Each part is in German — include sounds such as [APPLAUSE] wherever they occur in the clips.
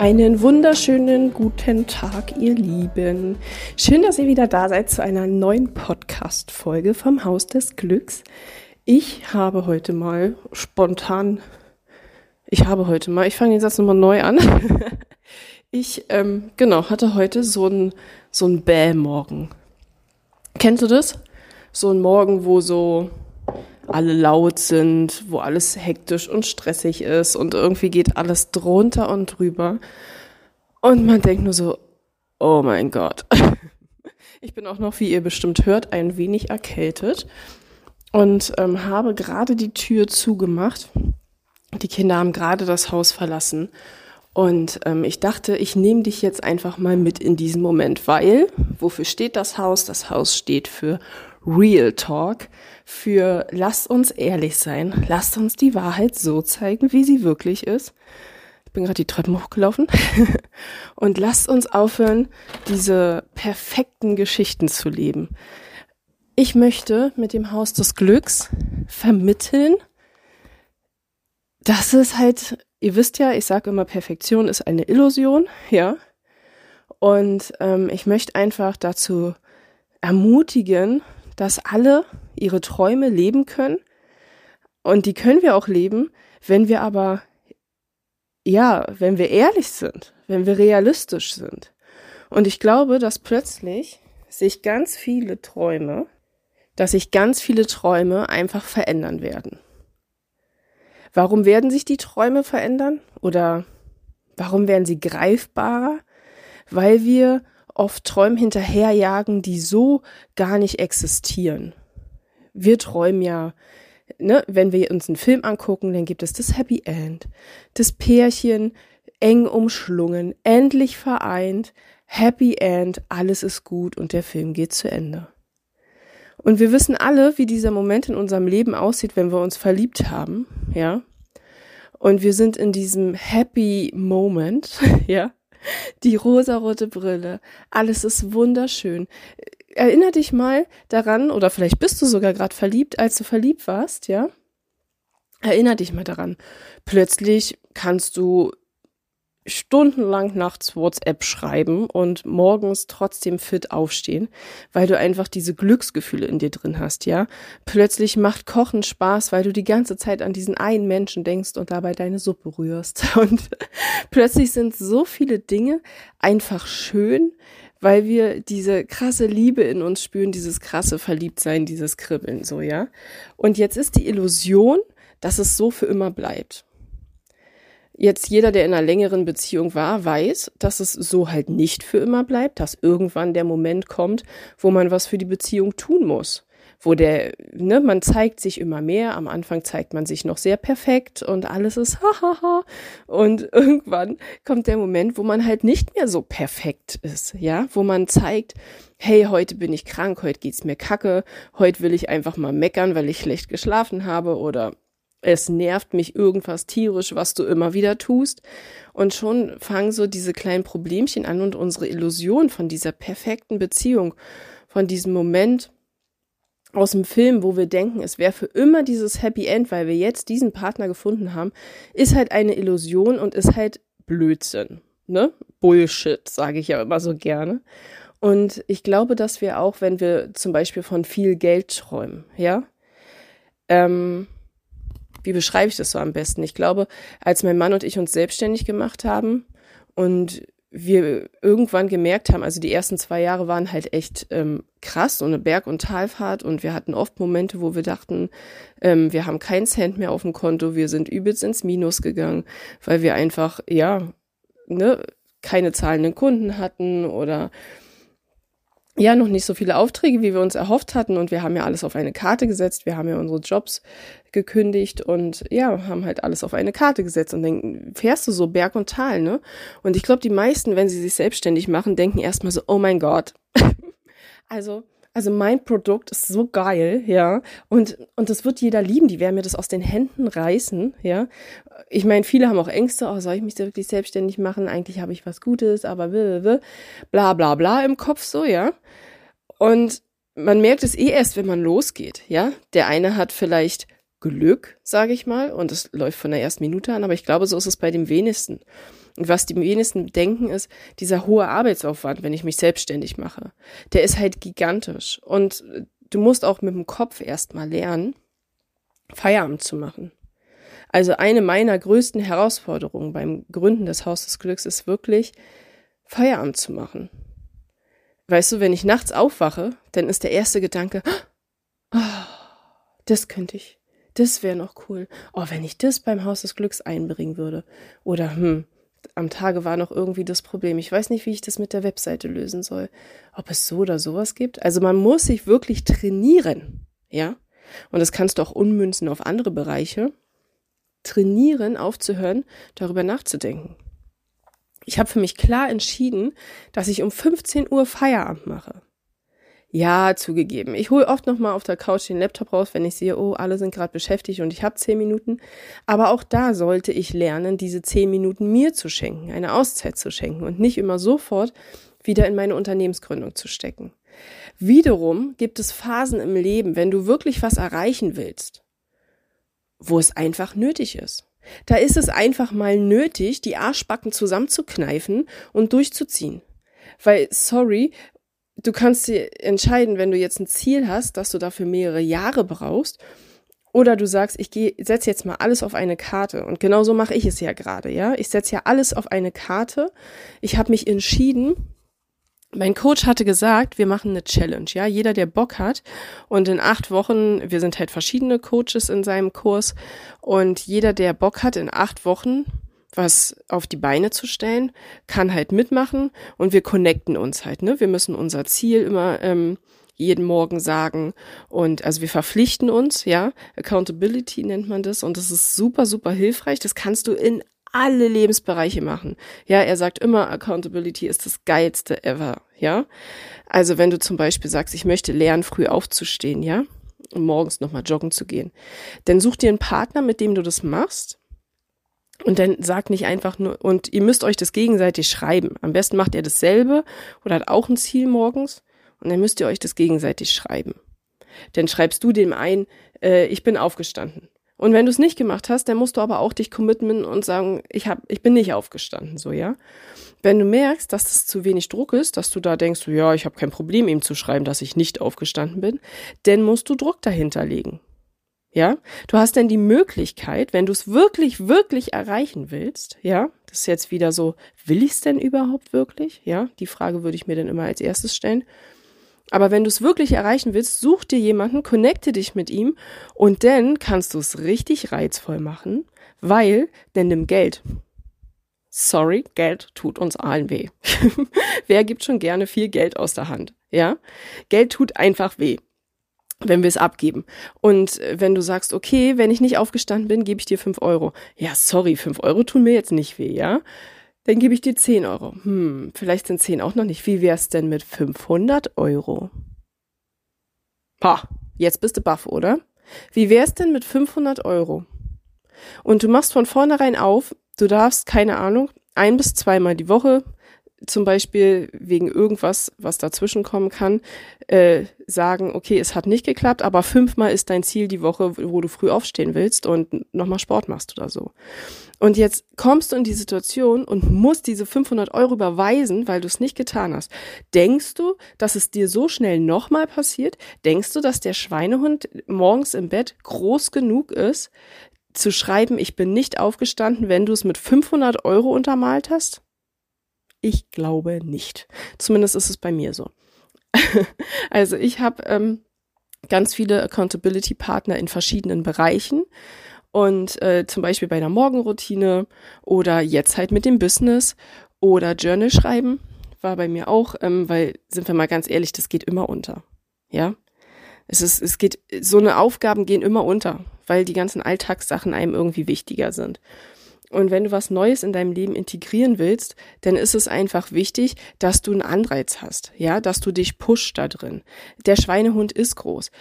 Einen wunderschönen guten Tag, ihr Lieben. Schön, dass ihr wieder da seid zu einer neuen Podcast-Folge vom Haus des Glücks. Ich habe heute mal spontan, ich habe heute mal, ich fange den Satz nochmal neu an. [LAUGHS] Ich, ähm, genau, hatte heute so ein, so Bäh-Morgen. Kennst du das? So ein Morgen, wo so alle laut sind, wo alles hektisch und stressig ist und irgendwie geht alles drunter und drüber. Und man denkt nur so, oh mein Gott. [LAUGHS] Ich bin auch noch, wie ihr bestimmt hört, ein wenig erkältet und ähm, habe gerade die Tür zugemacht. Die Kinder haben gerade das Haus verlassen und ähm, ich dachte, ich nehme dich jetzt einfach mal mit in diesen Moment, weil, wofür steht das Haus? Das Haus steht für Real Talk, für lasst uns ehrlich sein, lasst uns die Wahrheit so zeigen, wie sie wirklich ist. Ich bin gerade die Treppen hochgelaufen. [LAUGHS] Und lasst uns aufhören, diese perfekten Geschichten zu leben. Ich möchte mit dem Haus des Glücks vermitteln, dass es halt ihr wisst ja, ich sage immer, Perfektion ist eine Illusion, ja. Und ähm, ich möchte einfach dazu ermutigen, dass alle ihre Träume leben können. Und die können wir auch leben, wenn wir aber, ja, wenn wir ehrlich sind, wenn wir realistisch sind. Und ich glaube, dass plötzlich sich ganz viele Träume, dass sich ganz viele Träume einfach verändern werden. Warum werden sich die Träume verändern? Oder warum werden sie greifbarer? Weil wir oft Träume hinterherjagen, die so gar nicht existieren. Wir träumen ja, ne, wenn wir uns einen Film angucken, dann gibt es das Happy End. Das Pärchen eng umschlungen, endlich vereint, Happy End, alles ist gut und der Film geht zu Ende. Und wir wissen alle, wie dieser Moment in unserem Leben aussieht, wenn wir uns verliebt haben, ja. Und wir sind in diesem Happy Moment, [LAUGHS] ja. Die rosarote Brille, alles ist wunderschön. Erinner dich mal daran, oder vielleicht bist du sogar gerade verliebt, als du verliebt warst, ja. Erinner dich mal daran. Plötzlich kannst du stundenlang nachts WhatsApp schreiben und morgens trotzdem fit aufstehen, weil du einfach diese Glücksgefühle in dir drin hast, ja. Plötzlich macht Kochen Spaß, weil du die ganze Zeit an diesen einen Menschen denkst und dabei deine Suppe rührst. [LAUGHS] Und plötzlich sind so viele Dinge einfach schön, weil wir diese krasse Liebe in uns spüren, dieses krasse Verliebtsein, dieses Kribbeln, so, ja. Und jetzt ist die Illusion, dass es so für immer bleibt. Jetzt jeder, der in einer längeren Beziehung war, weiß, dass es so halt nicht für immer bleibt, dass irgendwann der Moment kommt, wo man was für die Beziehung tun muss. Wo der, ne, man zeigt sich immer mehr. Am Anfang zeigt man sich noch sehr perfekt und alles ist hahaha. Und [LAUGHS] irgendwann kommt der Moment, wo man halt nicht mehr so perfekt ist, ja, wo man zeigt, hey, heute bin ich krank, heute geht's mir kacke, heute will ich einfach mal meckern, weil ich schlecht geschlafen habe oder es nervt mich irgendwas tierisch, was du immer wieder tust. Und schon fangen so diese kleinen Problemchen an und unsere Illusion von dieser perfekten Beziehung, von diesem Moment aus dem Film, wo wir denken, es wäre für immer dieses Happy End, weil wir jetzt diesen Partner gefunden haben, ist halt eine Illusion und ist halt Blödsinn. Ne? Bullshit, sage ich ja immer so gerne. Und ich glaube, dass wir auch, wenn wir zum Beispiel von viel Geld träumen, ja, ähm, wie beschreibe ich das so am besten? Ich glaube, als mein Mann und ich uns selbstständig gemacht haben und wir irgendwann gemerkt haben, also die ersten zwei Jahre waren halt echt ähm, krass und eine Berg- und Talfahrt und wir hatten oft Momente, wo wir dachten, ähm, wir haben keinen Cent mehr auf dem Konto, wir sind übelst ins Minus gegangen, weil wir einfach, ja, ne, keine zahlenden Kunden hatten oder ja noch nicht so viele Aufträge, wie wir uns erhofft hatten. Und wir haben ja alles auf eine Karte gesetzt. Wir haben ja unsere Jobs gekündigt und ja, haben halt alles auf eine Karte gesetzt. Und dann fährst du so Berg und Tal, ne? Und ich glaube, die meisten, wenn sie sich selbstständig machen, denken erstmal so, oh mein Gott. [LAUGHS] also, also mein Produkt ist so geil, ja. Und, und das wird jeder lieben. Die werden mir das aus den Händen reißen, ja. Ich meine, viele haben auch Ängste, oh, soll ich mich wirklich selbstständig machen? Eigentlich habe ich was Gutes, aber bla bla bla im Kopf so, ja. Und man merkt es eh erst, wenn man losgeht, ja. Der eine hat vielleicht Glück, sage ich mal, und es läuft von der ersten Minute an, aber ich glaube, so ist es bei dem wenigsten. Und was die wenigsten denken, ist, dieser hohe Arbeitsaufwand, wenn ich mich selbstständig mache, der ist halt gigantisch. Und du musst auch mit dem Kopf erstmal lernen, Feierabend zu machen. Also eine meiner größten Herausforderungen beim Gründen des Haus des Glücks ist wirklich, Feierabend zu machen. Weißt du, wenn ich nachts aufwache, dann ist der erste Gedanke, oh, das könnte ich. Das wäre noch cool. Oh, wenn ich das beim Haus des Glücks einbringen würde. Oder, hm, am Tage war noch irgendwie das Problem. Ich weiß nicht, wie ich das mit der Webseite lösen soll. Ob es so oder sowas gibt. Also man muss sich wirklich trainieren, ja. Und das kannst du auch unmünzen auf andere Bereiche. Trainieren, aufzuhören, darüber nachzudenken. Ich habe für mich klar entschieden, dass ich um 15 Uhr Feierabend mache. Ja, zugegeben. Ich hole oft noch mal auf der Couch den Laptop raus, wenn ich sehe, oh, alle sind gerade beschäftigt und ich habe zehn Minuten. Aber auch da sollte ich lernen, diese zehn Minuten mir zu schenken, eine Auszeit zu schenken und nicht immer sofort wieder in meine Unternehmensgründung zu stecken. Wiederum gibt es Phasen im Leben, wenn du wirklich was erreichen willst, wo es einfach nötig ist. Da ist es einfach mal nötig, die Arschbacken zusammenzukneifen und durchzuziehen. Weil, sorry, du kannst dir entscheiden, wenn du jetzt ein Ziel hast, dass du dafür mehrere Jahre brauchst, oder du sagst, ich setze jetzt mal alles auf eine Karte. Und genau so mache ich es ja gerade, ja. Ich setze ja alles auf eine Karte. Ich habe mich entschieden. Mein Coach hatte gesagt, wir machen eine Challenge, ja. Jeder, der Bock hat. Und in acht Wochen, wir sind halt verschiedene Coaches in seinem Kurs. Und jeder, der Bock hat, in acht Wochen was auf die Beine zu stellen, kann halt mitmachen und wir connecten uns halt, ne? Wir müssen unser Ziel immer ähm, jeden Morgen sagen und also wir verpflichten uns, ja, Accountability nennt man das und das ist super, super hilfreich. Das kannst du in alle Lebensbereiche machen. Ja, er sagt immer, Accountability ist das geilste ever, ja. Also wenn du zum Beispiel sagst, ich möchte lernen, früh aufzustehen, ja, und morgens nochmal joggen zu gehen, dann such dir einen Partner, mit dem du das machst und dann sagt nicht einfach nur, und ihr müsst euch das gegenseitig schreiben. Am besten macht ihr dasselbe oder hat auch ein Ziel morgens und dann müsst ihr euch das gegenseitig schreiben. Dann schreibst du dem ein, äh, ich bin aufgestanden. Und wenn du es nicht gemacht hast, dann musst du aber auch dich committen und sagen, ich hab, ich bin nicht aufgestanden, so ja. Wenn du merkst, dass das zu wenig Druck ist, dass du da denkst, ja, ich habe kein Problem, ihm zu schreiben, dass ich nicht aufgestanden bin, dann musst du Druck dahinter legen. Ja, du hast dann die Möglichkeit, wenn du es wirklich, wirklich erreichen willst, ja, das ist jetzt wieder so, will ich es denn überhaupt wirklich? Ja, die Frage würde ich mir dann immer als erstes stellen. Aber wenn du es wirklich erreichen willst, such dir jemanden, connecte dich mit ihm und dann kannst du es richtig reizvoll machen, weil, denn nimm Geld. Sorry, Geld tut uns allen weh. [LAUGHS] Wer gibt schon gerne viel Geld aus der Hand? Ja? Geld tut einfach weh wenn wir es abgeben. Und äh, wenn du sagst, okay, wenn ich nicht aufgestanden bin, gebe ich dir fünf Euro. Ja, sorry, fünf Euro tun mir jetzt nicht weh, ja? Dann gebe ich dir zehn Euro. Hm, vielleicht sind zehn auch noch nicht. Wie wär's denn mit 500 Euro? Ha, jetzt bist du baff, oder? Wie wär's denn mit 500 Euro? Und du machst von vornherein auf, du darfst, keine Ahnung, ein bis zweimal die Woche zum Beispiel wegen irgendwas, was dazwischen kommen kann, äh, sagen, okay, es hat nicht geklappt, aber fünfmal ist dein Ziel die Woche, wo du früh aufstehen willst und nochmal Sport machst oder so. Und jetzt kommst du in die Situation und musst diese 500 Euro überweisen, weil du es nicht getan hast. Denkst du, dass es dir so schnell nochmal passiert? Denkst du, dass der Schweinehund morgens im Bett groß genug ist, zu schreiben, ich bin nicht aufgestanden, wenn du es mit 500 Euro untermalt hast? Ich glaube nicht. Zumindest ist es bei mir so. [LAUGHS] also ich habe ähm, ganz viele Accountability-Partner in verschiedenen Bereichen und äh, zum Beispiel bei der Morgenroutine oder jetzt halt mit dem Business oder Journal schreiben, war bei mir auch, ähm, weil, sind wir mal ganz ehrlich, das geht immer unter. Ja. Es ist, es geht, so eine Aufgaben gehen immer unter, weil die ganzen Alltagssachen einem irgendwie wichtiger sind. Und wenn du was Neues in deinem Leben integrieren willst, dann ist es einfach wichtig, dass du einen Anreiz hast, ja, dass du dich pusht da drin. Der Schweinehund ist groß.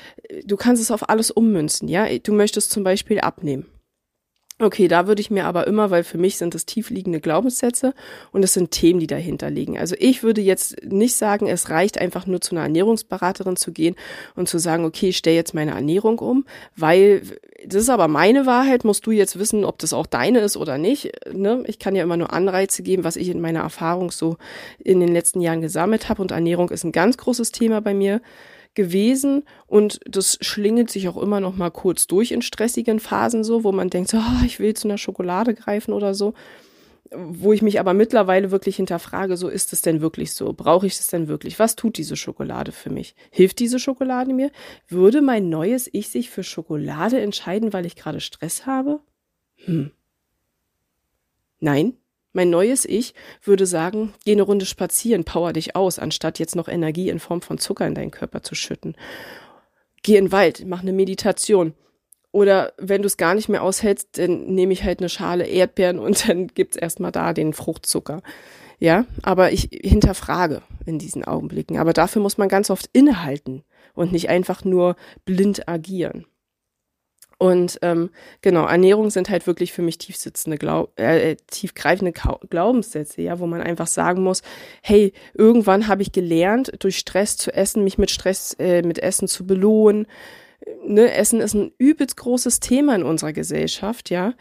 Du kannst es auf alles ummünzen, ja. Du möchtest zum Beispiel abnehmen. Okay, da würde ich mir aber immer, weil für mich sind es tiefliegende Glaubenssätze und es sind Themen, die dahinter liegen. Also ich würde jetzt nicht sagen, es reicht einfach nur zu einer Ernährungsberaterin zu gehen und zu sagen, okay, ich stelle jetzt meine Ernährung um, weil das ist aber meine Wahrheit, musst du jetzt wissen, ob das auch deine ist oder nicht. Ne? Ich kann ja immer nur Anreize geben, was ich in meiner Erfahrung so in den letzten Jahren gesammelt habe und Ernährung ist ein ganz großes Thema bei mir gewesen und das schlingelt sich auch immer noch mal kurz durch in stressigen Phasen so, wo man denkt, so, oh, ich will zu einer Schokolade greifen oder so, wo ich mich aber mittlerweile wirklich hinterfrage, so ist es denn wirklich so? Brauche ich es denn wirklich? Was tut diese Schokolade für mich? Hilft diese Schokolade mir? Würde mein neues Ich sich für Schokolade entscheiden, weil ich gerade Stress habe? Hm. Nein, mein neues Ich würde sagen, geh eine Runde spazieren, power dich aus, anstatt jetzt noch Energie in Form von Zucker in deinen Körper zu schütten. Geh in den Wald, mach eine Meditation. Oder wenn du es gar nicht mehr aushältst, dann nehme ich halt eine Schale Erdbeeren und [LAUGHS] dann gibt's erstmal da den Fruchtzucker. Ja, aber ich hinterfrage in diesen Augenblicken. Aber dafür muss man ganz oft innehalten und nicht einfach nur blind agieren. Und ähm, genau, Ernährung sind halt wirklich für mich tiefsitzende, Glaub äh, tiefgreifende Glaubenssätze, ja, wo man einfach sagen muss, hey, irgendwann habe ich gelernt, durch Stress zu essen, mich mit Stress, äh, mit Essen zu belohnen. Ne, Essen ist ein übelst großes Thema in unserer Gesellschaft, ja.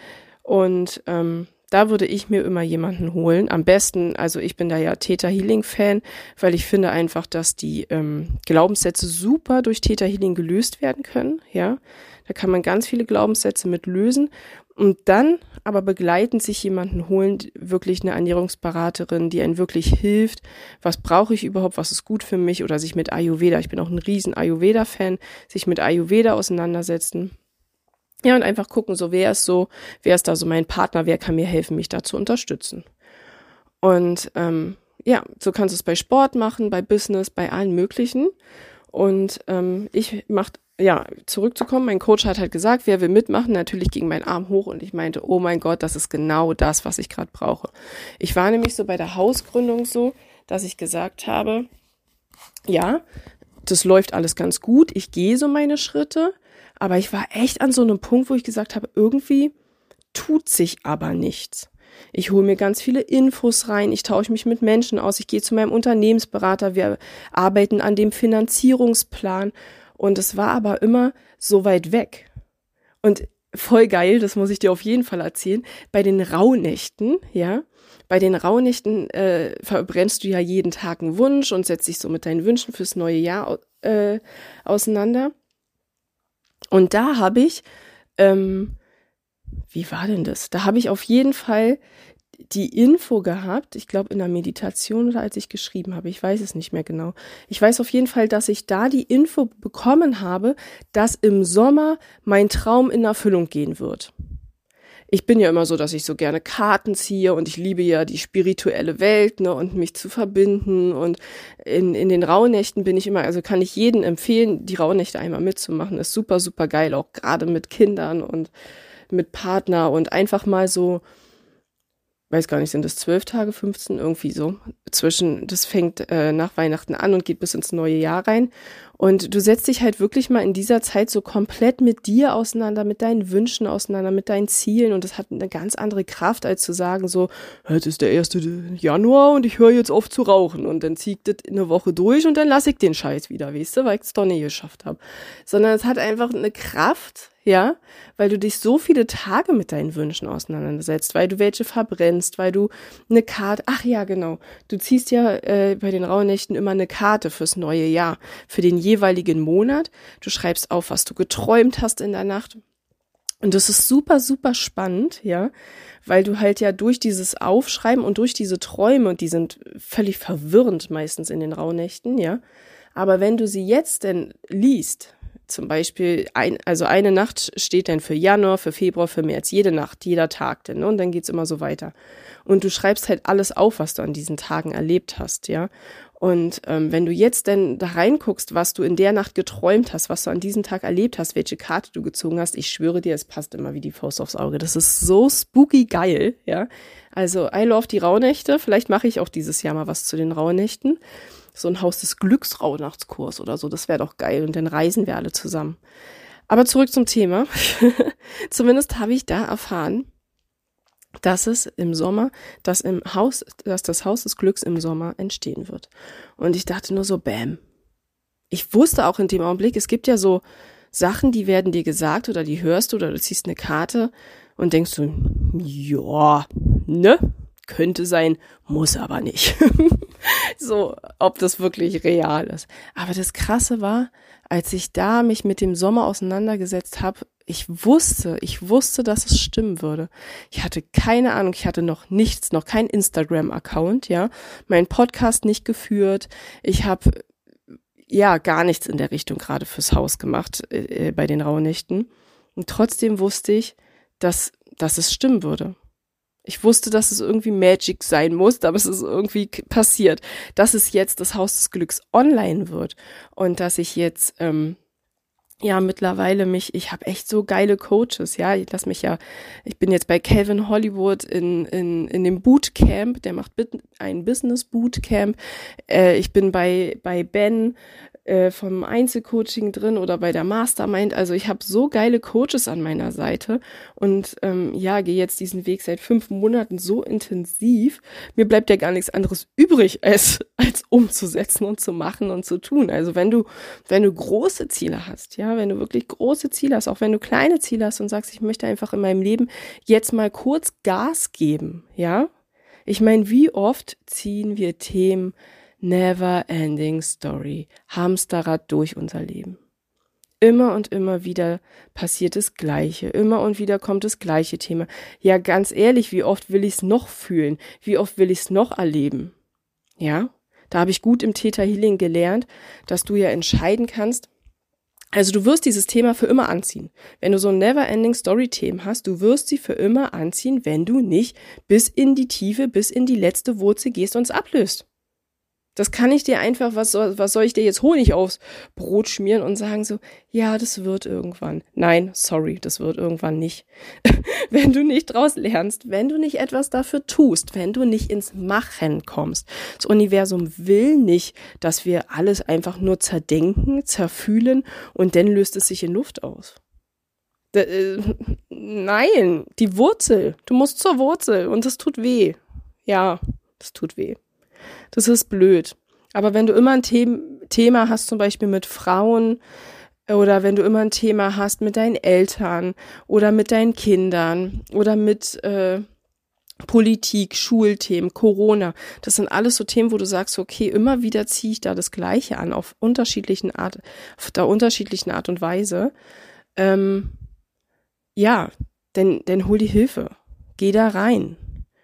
Und ähm, da würde ich mir immer jemanden holen. Am besten, also ich bin da ja Theta Healing Fan, weil ich finde einfach, dass die ähm, Glaubenssätze super durch Theta Healing gelöst werden können, ja. Da kann man ganz viele Glaubenssätze mit lösen und dann aber begleitend sich jemanden holen, wirklich eine Ernährungsberaterin, die einen wirklich hilft. Was brauche ich überhaupt? Was ist gut für mich? Oder sich mit Ayurveda, ich bin auch ein riesen Ayurveda-Fan, sich mit Ayurveda auseinandersetzen. Ja, und einfach gucken, so wer ist so, wer ist da so mein Partner, wer kann mir helfen, mich da zu unterstützen. Und ähm, ja, so kannst du es bei Sport machen, bei Business, bei allen möglichen. Und ähm, ich mach ja, zurückzukommen, mein Coach hat halt gesagt, wer will mitmachen, natürlich ging mein Arm hoch und ich meinte, oh mein Gott, das ist genau das, was ich gerade brauche. Ich war nämlich so bei der Hausgründung so, dass ich gesagt habe, ja, das läuft alles ganz gut, ich gehe so meine Schritte, aber ich war echt an so einem Punkt, wo ich gesagt habe, irgendwie tut sich aber nichts. Ich hole mir ganz viele Infos rein, ich tausche mich mit Menschen aus, ich gehe zu meinem Unternehmensberater, wir arbeiten an dem Finanzierungsplan und es war aber immer so weit weg. Und voll geil, das muss ich dir auf jeden Fall erzählen. Bei den Rauhnächten, ja, bei den Rauhnächten äh, verbrennst du ja jeden Tag einen Wunsch und setzt dich so mit deinen Wünschen fürs neue Jahr äh, auseinander. Und da habe ich, ähm, wie war denn das? Da habe ich auf jeden Fall die Info gehabt, ich glaube in der Meditation oder als ich geschrieben habe, ich weiß es nicht mehr genau. Ich weiß auf jeden Fall, dass ich da die Info bekommen habe, dass im Sommer mein Traum in Erfüllung gehen wird. Ich bin ja immer so, dass ich so gerne Karten ziehe und ich liebe ja die spirituelle Welt, ne, und mich zu verbinden und in, in den Rauhnächten bin ich immer, also kann ich jeden empfehlen, die Rauhnächte einmal mitzumachen, ist super, super geil, auch gerade mit Kindern und mit Partner und einfach mal so, weiß gar nicht, sind das zwölf Tage, 15, irgendwie so. Zwischen, das fängt äh, nach Weihnachten an und geht bis ins neue Jahr rein. Und du setzt dich halt wirklich mal in dieser Zeit so komplett mit dir auseinander, mit deinen Wünschen auseinander, mit deinen Zielen. Und das hat eine ganz andere Kraft, als zu sagen, so, heute ist der erste Januar und ich höre jetzt auf zu rauchen. Und dann zieht das eine Woche durch und dann lasse ich den Scheiß wieder, weißt du, weil ich es doch nicht geschafft habe. Sondern es hat einfach eine Kraft, ja, weil du dich so viele Tage mit deinen Wünschen auseinandersetzt, weil du welche verbrennst, weil du eine Karte, ach ja, genau, du ziehst ja äh, bei den Rauhnächten immer eine Karte fürs neue Jahr, für den jeweiligen Monat. Du schreibst auf, was du geträumt hast in der Nacht. Und das ist super, super spannend, ja, weil du halt ja durch dieses Aufschreiben und durch diese Träume, die sind völlig verwirrend meistens in den Rauhnächten, ja, aber wenn du sie jetzt denn liest, zum Beispiel, ein, also eine Nacht steht dann für Januar, für Februar, für März, jede Nacht, jeder Tag denn, ne? und dann geht's immer so weiter. Und du schreibst halt alles auf, was du an diesen Tagen erlebt hast, ja. Und ähm, wenn du jetzt denn da reinguckst, was du in der Nacht geträumt hast, was du an diesem Tag erlebt hast, welche Karte du gezogen hast, ich schwöre dir, es passt immer wie die Faust aufs Auge. Das ist so spooky geil, ja. Also I love die Rauhnächte. Vielleicht mache ich auch dieses Jahr mal was zu den Rauhnächten so ein Haus des Glücks Rauhnachtskurs oder so. Das wäre doch geil. Und dann reisen wir alle zusammen. Aber zurück zum Thema. [LAUGHS] Zumindest habe ich da erfahren, dass es im Sommer, dass im Haus, dass das Haus des Glücks im Sommer entstehen wird. Und ich dachte nur so, bam. Ich wusste auch in dem Augenblick, es gibt ja so Sachen, die werden dir gesagt oder die hörst du oder du ziehst eine Karte und denkst du, ja, ne? Könnte sein, muss aber nicht. [LAUGHS] so, ob das wirklich real ist. Aber das Krasse war, als ich da mich mit dem Sommer auseinandergesetzt habe, ich wusste, ich wusste, dass es stimmen würde. Ich hatte keine Ahnung, ich hatte noch nichts, noch kein Instagram-Account, ja, mein Podcast nicht geführt. Ich habe ja gar nichts in der Richtung gerade fürs Haus gemacht äh, bei den Rauhnächten. Und trotzdem wusste ich, dass, dass es stimmen würde. Ich wusste, dass es irgendwie Magic sein muss, aber es ist irgendwie passiert, dass es jetzt das Haus des Glücks online wird und dass ich jetzt ähm, ja mittlerweile mich, ich habe echt so geile Coaches, ja, ich lass mich ja, ich bin jetzt bei Calvin Hollywood in in in dem Bootcamp, der macht ein Business Bootcamp. Äh, ich bin bei bei Ben äh, vom Einzelcoaching drin oder bei der Mastermind. Also ich habe so geile Coaches an meiner Seite und ähm, ja, gehe jetzt diesen Weg seit fünf Monaten so intensiv. Mir bleibt ja gar nichts anderes übrig, als, [LAUGHS] als umzusetzen und zu machen und zu tun. Also wenn du, wenn du große Ziele hast, ja, wenn du wirklich große Ziele hast, auch wenn du kleine Ziele hast und sagst, ich möchte einfach in meinem Leben jetzt mal kurz Gas geben, ja. Ich meine, wie oft ziehen wir Themen never ending story. Hamsterrad durch unser Leben. Immer und immer wieder passiert das Gleiche. Immer und wieder kommt das gleiche Thema. Ja, ganz ehrlich, wie oft will ich es noch fühlen? Wie oft will ich es noch erleben? Ja, da habe ich gut im Theta Healing gelernt, dass du ja entscheiden kannst, also du wirst dieses Thema für immer anziehen. Wenn du so ein Never-Ending Story-Themen hast, du wirst sie für immer anziehen, wenn du nicht bis in die Tiefe, bis in die letzte Wurzel gehst und es ablöst. Das kann ich dir einfach, was soll, was soll ich dir jetzt Honig aufs Brot schmieren und sagen so, ja, das wird irgendwann. Nein, sorry, das wird irgendwann nicht. [LAUGHS] wenn du nicht draus lernst, wenn du nicht etwas dafür tust, wenn du nicht ins Machen kommst. Das Universum will nicht, dass wir alles einfach nur zerdenken, zerfühlen und dann löst es sich in Luft aus. Äh, [LAUGHS] nein, die Wurzel. Du musst zur Wurzel und das tut weh. Ja, das tut weh. Das ist blöd. Aber wenn du immer ein The Thema hast, zum Beispiel mit Frauen, oder wenn du immer ein Thema hast mit deinen Eltern oder mit deinen Kindern oder mit äh, Politik, Schulthemen, Corona, das sind alles so Themen, wo du sagst, okay, immer wieder ziehe ich da das Gleiche an, auf unterschiedlichen Art, auf der unterschiedlichen Art und Weise. Ähm, ja, denn, denn hol die Hilfe. Geh da rein.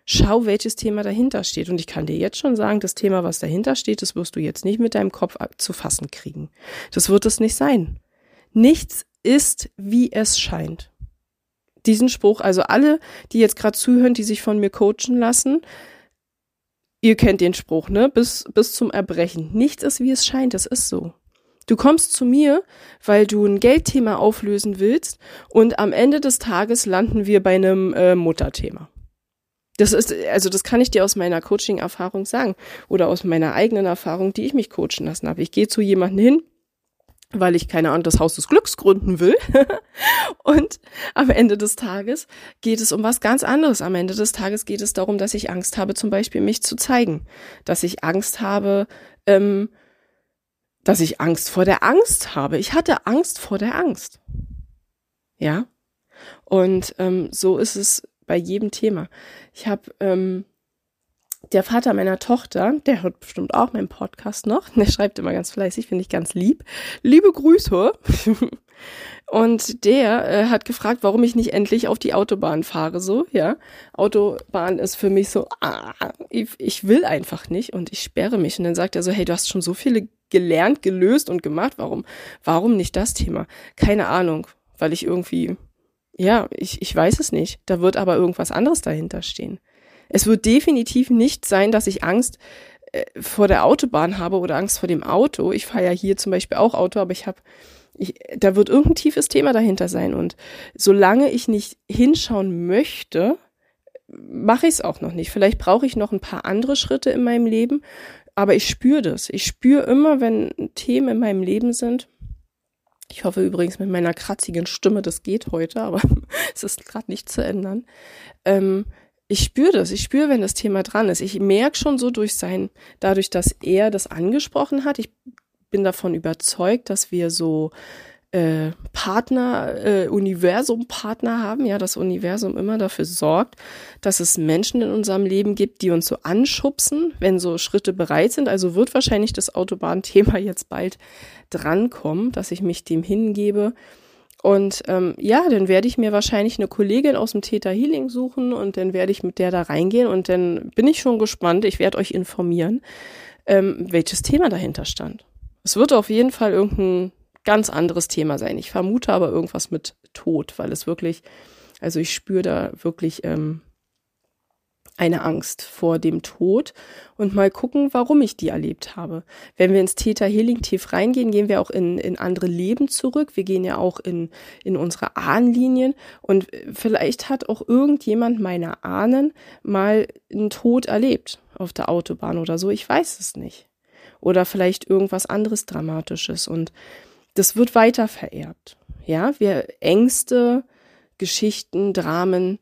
Schau, welches Thema dahinter steht. Und ich kann dir jetzt schon sagen, das Thema, was dahinter steht, das wirst du jetzt nicht mit deinem Kopf zu fassen kriegen. Das wird es nicht sein. Nichts ist, wie es scheint. Diesen Spruch, also alle, die jetzt gerade zuhören, die sich von mir coachen lassen, ihr kennt den Spruch, ne? Bis, bis zum Erbrechen. Nichts ist, wie es scheint. Das ist so. Du kommst zu mir, weil du ein Geldthema auflösen willst und am Ende des Tages landen wir bei einem äh, Mutterthema. Das ist, also das kann ich dir aus meiner Coaching-Erfahrung sagen oder aus meiner eigenen Erfahrung, die ich mich coachen lassen habe. Ich gehe zu jemandem hin, weil ich keine Ahnung das Haus des Glücks gründen will. [LAUGHS] und am Ende des Tages geht es um was ganz anderes. Am Ende des Tages geht es darum, dass ich Angst habe, zum Beispiel mich zu zeigen. Dass ich Angst habe, ähm, dass ich Angst vor der Angst habe. Ich hatte Angst vor der Angst. Ja. Und ähm, so ist es bei jedem Thema. Ich habe ähm, der Vater meiner Tochter, der hört bestimmt auch meinen Podcast noch, [LAUGHS] der schreibt immer ganz fleißig, finde ich ganz lieb. Liebe Grüße. [LAUGHS] Und der äh, hat gefragt, warum ich nicht endlich auf die Autobahn fahre, so, ja. Autobahn ist für mich so, ah, ich, ich will einfach nicht und ich sperre mich. Und dann sagt er so, hey, du hast schon so viele gelernt, gelöst und gemacht. Warum, warum nicht das Thema? Keine Ahnung, weil ich irgendwie, ja, ich, ich weiß es nicht. Da wird aber irgendwas anderes dahinter stehen. Es wird definitiv nicht sein, dass ich Angst äh, vor der Autobahn habe oder Angst vor dem Auto. Ich fahre ja hier zum Beispiel auch Auto, aber ich habe da wird irgendein tiefes Thema dahinter sein. Und solange ich nicht hinschauen möchte, mache ich es auch noch nicht. Vielleicht brauche ich noch ein paar andere Schritte in meinem Leben, aber ich spüre das. Ich spüre immer, wenn Themen in meinem Leben sind. Ich hoffe übrigens mit meiner kratzigen Stimme, das geht heute, aber [LAUGHS] es ist gerade nicht zu ändern. Ähm, ich spüre das. Ich spüre, wenn das Thema dran ist. Ich merke schon so durch sein, dadurch, dass er das angesprochen hat. Ich bin davon überzeugt, dass wir so äh, Partner, äh, Universum-Partner haben, ja, das Universum immer dafür sorgt, dass es Menschen in unserem Leben gibt, die uns so anschubsen, wenn so Schritte bereit sind. Also wird wahrscheinlich das Autobahnthema jetzt bald drankommen, dass ich mich dem hingebe. Und ähm, ja, dann werde ich mir wahrscheinlich eine Kollegin aus dem Theta Healing suchen und dann werde ich mit der da reingehen und dann bin ich schon gespannt. Ich werde euch informieren, ähm, welches Thema dahinter stand. Es wird auf jeden Fall irgendein ganz anderes Thema sein. Ich vermute aber irgendwas mit Tod, weil es wirklich, also ich spüre da wirklich ähm, eine Angst vor dem Tod und mal gucken, warum ich die erlebt habe. Wenn wir ins Theta Healing tief reingehen, gehen wir auch in, in andere Leben zurück. Wir gehen ja auch in, in unsere Ahnenlinien und vielleicht hat auch irgendjemand meiner Ahnen mal einen Tod erlebt auf der Autobahn oder so. Ich weiß es nicht oder vielleicht irgendwas anderes Dramatisches. Und das wird weiter vererbt. Ja, wir Ängste, Geschichten, Dramen,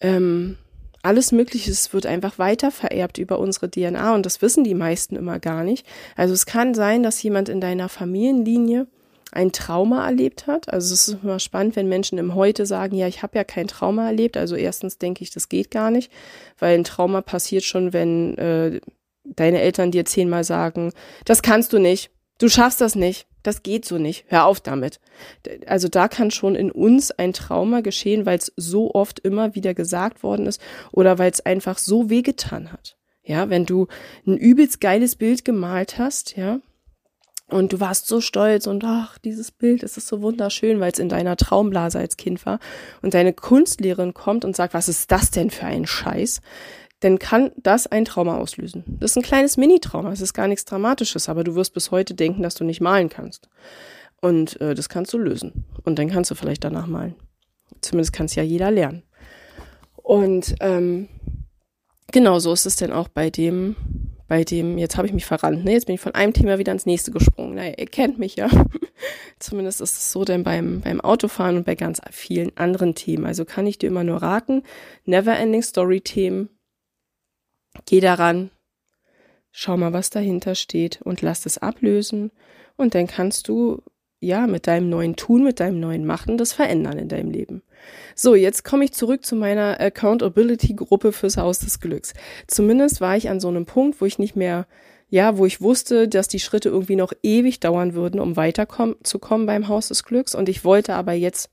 ähm, alles Mögliche wird einfach weiter vererbt über unsere DNA und das wissen die meisten immer gar nicht. Also es kann sein, dass jemand in deiner Familienlinie ein Trauma erlebt hat. Also es ist immer spannend, wenn Menschen im Heute sagen, ja, ich habe ja kein Trauma erlebt. Also erstens denke ich, das geht gar nicht, weil ein Trauma passiert schon, wenn äh, deine Eltern dir zehnmal sagen, das kannst du nicht, du schaffst das nicht, das geht so nicht, hör auf damit. Also da kann schon in uns ein Trauma geschehen, weil es so oft immer wieder gesagt worden ist oder weil es einfach so wehgetan hat. Ja, wenn du ein übelst geiles Bild gemalt hast, ja, und du warst so stolz und ach, dieses Bild, es ist so wunderschön, weil es in deiner Traumblase als Kind war. Und deine Kunstlehrerin kommt und sagt, was ist das denn für ein Scheiß? Dann kann das ein Trauma auslösen. Das ist ein kleines Mini-Trauma, es ist gar nichts Dramatisches, aber du wirst bis heute denken, dass du nicht malen kannst. Und äh, das kannst du lösen. Und dann kannst du vielleicht danach malen. Zumindest kann es ja jeder lernen. Und ähm, genau so ist es denn auch bei dem, bei dem, jetzt habe ich mich verrannt, ne? Jetzt bin ich von einem Thema wieder ins nächste gesprungen. Naja, ihr kennt mich ja. [LAUGHS] Zumindest ist es so denn beim, beim Autofahren und bei ganz vielen anderen Themen. Also kann ich dir immer nur raten, Never-Ending Story-Themen Geh daran, schau mal, was dahinter steht und lass es ablösen und dann kannst du ja mit deinem neuen Tun, mit deinem neuen Machen das verändern in deinem Leben. So, jetzt komme ich zurück zu meiner Accountability Gruppe fürs Haus des Glücks. Zumindest war ich an so einem Punkt, wo ich nicht mehr ja, wo ich wusste, dass die Schritte irgendwie noch ewig dauern würden, um weiterzukommen beim Haus des Glücks. Und ich wollte aber jetzt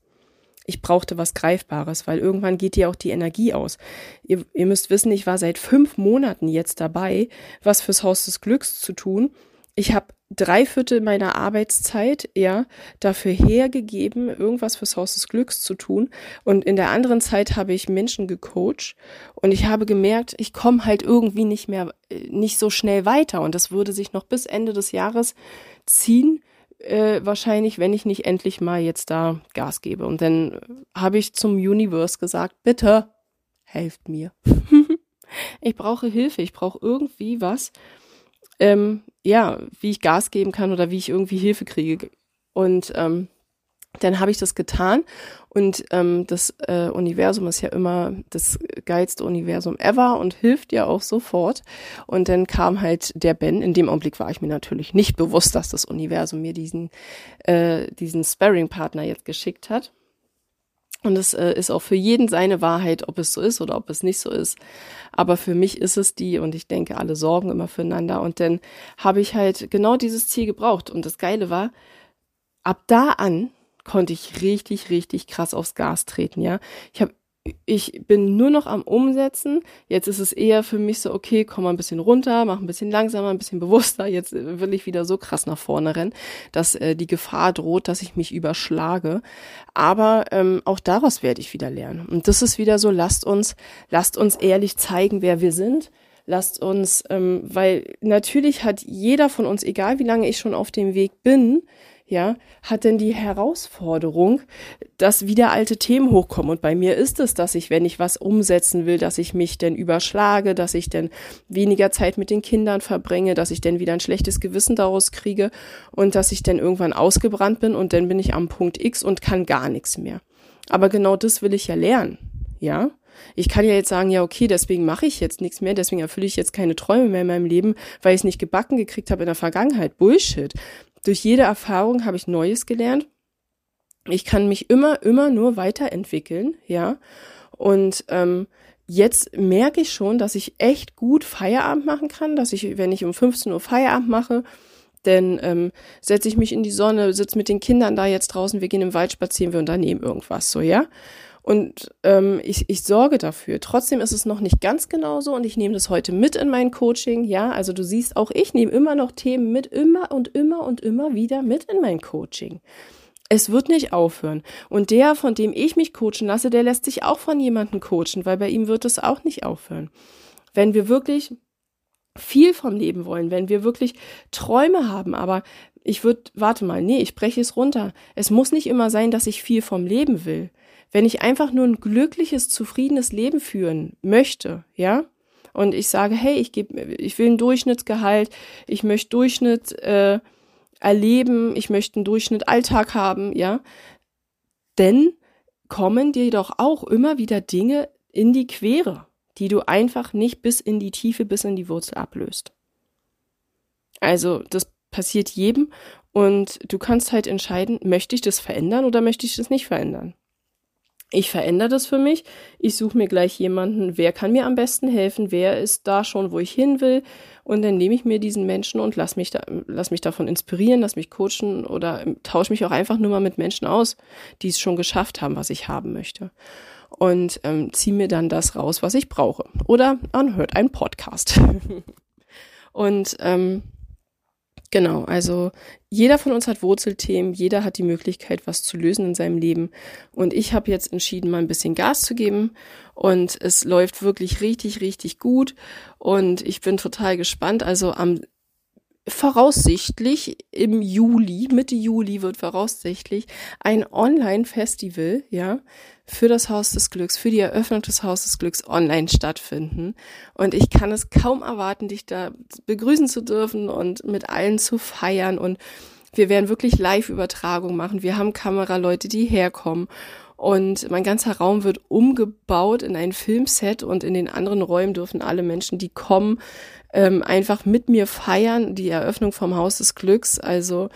ich brauchte was Greifbares, weil irgendwann geht dir auch die Energie aus. Ihr, ihr müsst wissen, ich war seit fünf Monaten jetzt dabei, was fürs Haus des Glücks zu tun. Ich habe drei Viertel meiner Arbeitszeit ja dafür hergegeben, irgendwas fürs Haus des Glücks zu tun. Und in der anderen Zeit habe ich Menschen gecoacht und ich habe gemerkt, ich komme halt irgendwie nicht mehr, äh, nicht so schnell weiter. Und das würde sich noch bis Ende des Jahres ziehen äh, wahrscheinlich, wenn ich nicht endlich mal jetzt da Gas gebe. Und dann habe ich zum Universe gesagt, bitte helft mir. [LAUGHS] ich brauche Hilfe, ich brauche irgendwie was, ähm, ja, wie ich Gas geben kann oder wie ich irgendwie Hilfe kriege. Und ähm, dann habe ich das getan und ähm, das äh, Universum ist ja immer das geilste Universum ever und hilft ja auch sofort. Und dann kam halt der Ben. In dem Augenblick war ich mir natürlich nicht bewusst, dass das Universum mir diesen äh, diesen Sparring-Partner jetzt geschickt hat. Und es äh, ist auch für jeden seine Wahrheit, ob es so ist oder ob es nicht so ist. Aber für mich ist es die und ich denke, alle sorgen immer füreinander. Und dann habe ich halt genau dieses Ziel gebraucht. Und das Geile war, ab da an konnte ich richtig, richtig krass aufs Gas treten, ja. Ich habe ich bin nur noch am Umsetzen. Jetzt ist es eher für mich so, okay, komm mal ein bisschen runter, mach ein bisschen langsamer, ein bisschen bewusster. Jetzt will ich wieder so krass nach vorne rennen, dass äh, die Gefahr droht, dass ich mich überschlage. Aber ähm, auch daraus werde ich wieder lernen. Und das ist wieder so, lasst uns, lasst uns ehrlich zeigen, wer wir sind. Lasst uns, ähm, weil natürlich hat jeder von uns, egal wie lange ich schon auf dem Weg bin, ja, hat denn die Herausforderung, dass wieder alte Themen hochkommen. Und bei mir ist es, dass ich, wenn ich was umsetzen will, dass ich mich denn überschlage, dass ich denn weniger Zeit mit den Kindern verbringe, dass ich denn wieder ein schlechtes Gewissen daraus kriege und dass ich dann irgendwann ausgebrannt bin und dann bin ich am Punkt X und kann gar nichts mehr. Aber genau das will ich ja lernen, ja. Ich kann ja jetzt sagen, ja, okay, deswegen mache ich jetzt nichts mehr, deswegen erfülle ich jetzt keine Träume mehr in meinem Leben, weil ich es nicht gebacken gekriegt habe in der Vergangenheit. Bullshit durch jede Erfahrung habe ich Neues gelernt. Ich kann mich immer, immer nur weiterentwickeln, ja. Und ähm, jetzt merke ich schon, dass ich echt gut Feierabend machen kann, dass ich, wenn ich um 15 Uhr Feierabend mache, dann ähm, setze ich mich in die Sonne, sitze mit den Kindern da jetzt draußen, wir gehen im Wald spazieren, wir unternehmen irgendwas so, ja. Und ähm, ich, ich sorge dafür. Trotzdem ist es noch nicht ganz genauso und ich nehme das heute mit in mein Coaching. Ja, also du siehst, auch ich nehme immer noch Themen mit, immer und immer und immer wieder mit in mein Coaching. Es wird nicht aufhören. Und der, von dem ich mich coachen lasse, der lässt sich auch von jemandem coachen, weil bei ihm wird es auch nicht aufhören. Wenn wir wirklich viel vom Leben wollen, wenn wir wirklich Träume haben, aber ich würde, warte mal, nee, ich breche es runter. Es muss nicht immer sein, dass ich viel vom Leben will. Wenn ich einfach nur ein glückliches, zufriedenes Leben führen möchte, ja, und ich sage, hey, ich gebe, ich will ein Durchschnittsgehalt, ich möchte Durchschnitt äh, erleben, ich möchte einen Durchschnitt Alltag haben, ja, denn kommen dir doch auch immer wieder Dinge in die Quere, die du einfach nicht bis in die Tiefe, bis in die Wurzel ablöst. Also das passiert jedem und du kannst halt entscheiden, möchte ich das verändern oder möchte ich das nicht verändern ich verändere das für mich. Ich suche mir gleich jemanden, wer kann mir am besten helfen, wer ist da schon, wo ich hin will. Und dann nehme ich mir diesen Menschen und lass mich, da, lass mich davon inspirieren, lass mich coachen oder tausche mich auch einfach nur mal mit Menschen aus, die es schon geschafft haben, was ich haben möchte. Und ähm, ziehe mir dann das raus, was ich brauche. Oder anhört einen Podcast. [LAUGHS] und ähm, Genau, also jeder von uns hat Wurzelthemen, jeder hat die Möglichkeit, was zu lösen in seinem Leben. Und ich habe jetzt entschieden, mal ein bisschen Gas zu geben. Und es läuft wirklich richtig, richtig gut. Und ich bin total gespannt. Also am voraussichtlich im Juli, Mitte Juli wird voraussichtlich ein Online-Festival, ja, für das Haus des Glücks, für die Eröffnung des Haus des Glücks online stattfinden. Und ich kann es kaum erwarten, dich da begrüßen zu dürfen und mit allen zu feiern. Und wir werden wirklich Live-Übertragung machen. Wir haben Kameraleute, die herkommen. Und mein ganzer Raum wird umgebaut in ein Filmset und in den anderen Räumen dürfen alle Menschen, die kommen, ähm, einfach mit mir feiern, die Eröffnung vom Haus des Glücks. Also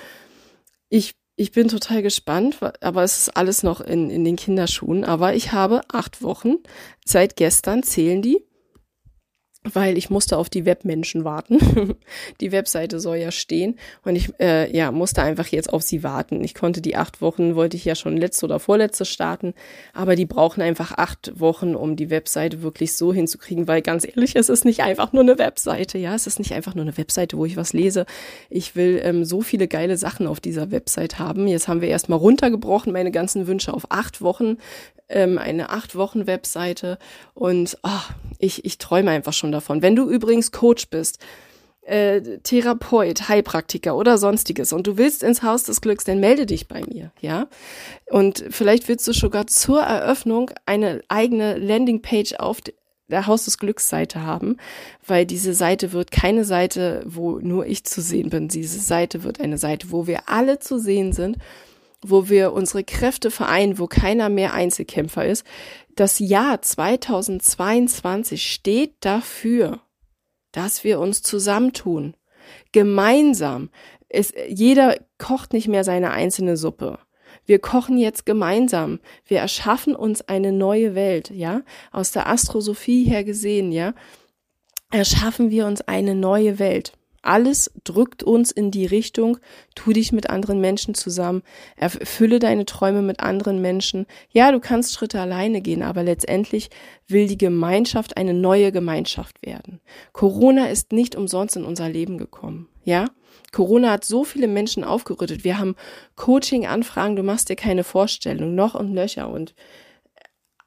ich, ich bin total gespannt, aber es ist alles noch in, in den Kinderschuhen. Aber ich habe acht Wochen, seit gestern zählen die, weil ich musste auf die Webmenschen warten. [LAUGHS] die Webseite soll ja stehen und ich äh, ja musste einfach jetzt auf sie warten. Ich konnte die acht Wochen wollte ich ja schon letzte oder vorletzte starten, aber die brauchen einfach acht Wochen, um die Webseite wirklich so hinzukriegen, weil ganz ehrlich, es ist nicht einfach nur eine Webseite, ja, es ist nicht einfach nur eine Webseite, wo ich was lese. Ich will ähm, so viele geile Sachen auf dieser Website haben. Jetzt haben wir erstmal runtergebrochen meine ganzen Wünsche auf acht Wochen ähm, eine acht Wochen Webseite und ach, ich, ich träume einfach schon davon. Wenn du übrigens Coach bist, äh, Therapeut, Heilpraktiker oder sonstiges und du willst ins Haus des Glücks, dann melde dich bei mir, ja. Und vielleicht willst du sogar zur Eröffnung eine eigene Landingpage auf der Haus des Glücks Seite haben, weil diese Seite wird keine Seite, wo nur ich zu sehen bin. Diese Seite wird eine Seite, wo wir alle zu sehen sind wo wir unsere Kräfte vereinen, wo keiner mehr Einzelkämpfer ist. Das Jahr 2022 steht dafür, dass wir uns zusammentun. Gemeinsam. Es, jeder kocht nicht mehr seine einzelne Suppe. Wir kochen jetzt gemeinsam. Wir erschaffen uns eine neue Welt, ja? Aus der Astrosophie her gesehen, ja? Erschaffen wir uns eine neue Welt Alles drückt uns in die Richtung, tu dich mit anderen Menschen zusammen, erfülle deine Träume mit anderen Menschen. Ja, du kannst Schritte alleine gehen, aber letztendlich will die Gemeinschaft eine neue Gemeinschaft werden. Corona ist nicht umsonst in unser Leben gekommen. Ja? Corona hat so viele Menschen aufgerüttet. Wir haben Coaching-Anfragen, du machst dir keine Vorstellung, noch und nöcher und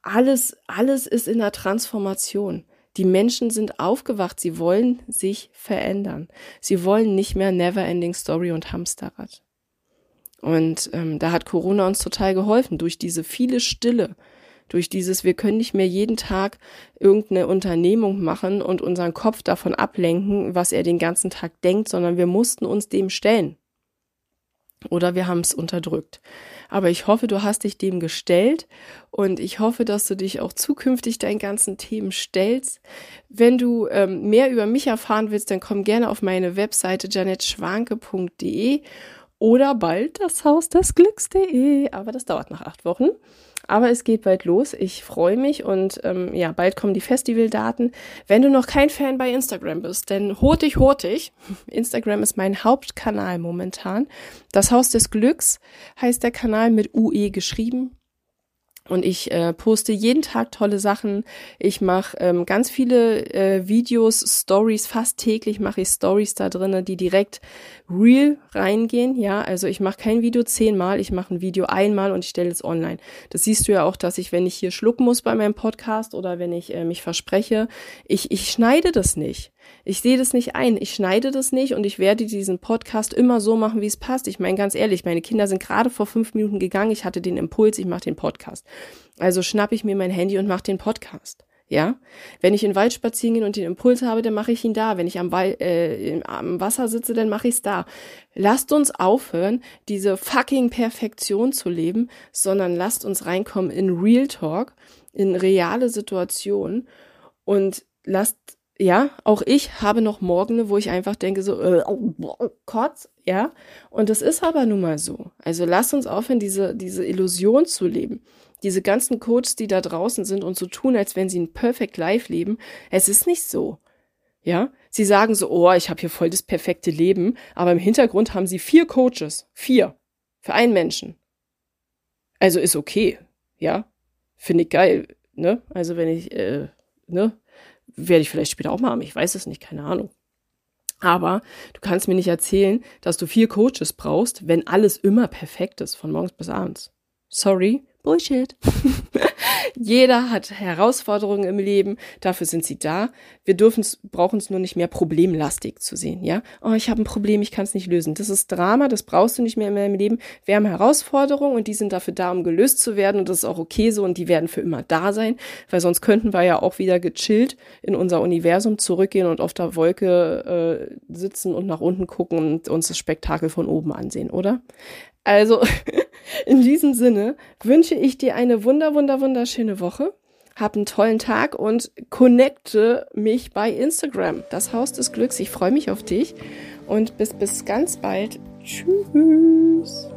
alles, alles ist in der Transformation. Die Menschen sind aufgewacht, sie wollen sich verändern. Sie wollen nicht mehr Never-Ending Story und Hamsterrad. Und ähm, da hat Corona uns total geholfen durch diese viele Stille, durch dieses, wir können nicht mehr jeden Tag irgendeine Unternehmung machen und unseren Kopf davon ablenken, was er den ganzen Tag denkt, sondern wir mussten uns dem stellen. Oder wir haben es unterdrückt. Aber ich hoffe, du hast dich dem gestellt und ich hoffe, dass du dich auch zukünftig deinen ganzen Themen stellst. Wenn du ähm, mehr über mich erfahren willst, dann komm gerne auf meine Webseite janetschwanke.de oder bald das Haus des Glücks.de. Aber das dauert noch acht Wochen. Aber es geht bald los. Ich freue mich und ähm, ja, bald kommen die Festivaldaten. Wenn du noch kein Fan bei Instagram bist, denn hurtig, hurtig. [LAUGHS] Instagram ist mein Hauptkanal momentan. Das Haus des Glücks heißt der Kanal mit UE geschrieben. Und ich äh, poste jeden Tag tolle Sachen. Ich mache ähm, ganz viele äh, Videos, Stories, fast täglich mache ich Stories da drinnen, die direkt real reingehen. Ja, also ich mache kein Video zehnmal, ich mache ein Video einmal und ich stelle es online. Das siehst du ja auch, dass ich, wenn ich hier schlucken muss bei meinem Podcast oder wenn ich äh, mich verspreche, ich, ich schneide das nicht. Ich sehe das nicht ein. Ich schneide das nicht und ich werde diesen Podcast immer so machen, wie es passt. Ich meine ganz ehrlich, meine Kinder sind gerade vor fünf Minuten gegangen. Ich hatte den Impuls, ich mache den Podcast. Also schnapp ich mir mein Handy und mache den Podcast. Ja, wenn ich in den Wald spazieren gehe und den Impuls habe, dann mache ich ihn da. Wenn ich am, Wald, äh, am Wasser sitze, dann mache ich es da. Lasst uns aufhören, diese fucking Perfektion zu leben, sondern lasst uns reinkommen in Real Talk, in reale Situationen und lasst ja, auch ich habe noch Morgene, wo ich einfach denke so, äh, oh, Kotz, ja. Und das ist aber nun mal so. Also lass uns aufhören, diese, diese Illusion zu leben. Diese ganzen Coaches, die da draußen sind und so tun, als wenn sie ein Perfect Life leben. Es ist nicht so. Ja, sie sagen so, oh, ich habe hier voll das perfekte Leben, aber im Hintergrund haben sie vier Coaches. Vier. Für einen Menschen. Also ist okay. Ja. Finde ich geil. Ne? Also wenn ich, äh, ne? Werde ich vielleicht später auch mal haben. Ich weiß es nicht, keine Ahnung. Aber du kannst mir nicht erzählen, dass du vier Coaches brauchst, wenn alles immer perfekt ist, von morgens bis abends. Sorry, Bullshit. [LAUGHS] Jeder hat Herausforderungen im Leben, dafür sind sie da. Wir dürfen brauchen es nur nicht mehr problemlastig zu sehen, ja? Oh, ich habe ein Problem, ich kann es nicht lösen. Das ist Drama, das brauchst du nicht mehr in deinem Leben. Wir haben Herausforderungen und die sind dafür da, um gelöst zu werden und das ist auch okay so und die werden für immer da sein, weil sonst könnten wir ja auch wieder gechillt in unser Universum zurückgehen und auf der Wolke äh, sitzen und nach unten gucken und uns das Spektakel von oben ansehen, oder? Also [LAUGHS] in diesem Sinne wünsche ich dir eine wunder, wunder, wunderschöne Woche. Hab einen tollen Tag und connecte mich bei Instagram. Das Haus des Glücks. Ich freue mich auf dich und bis, bis ganz bald. Tschüss.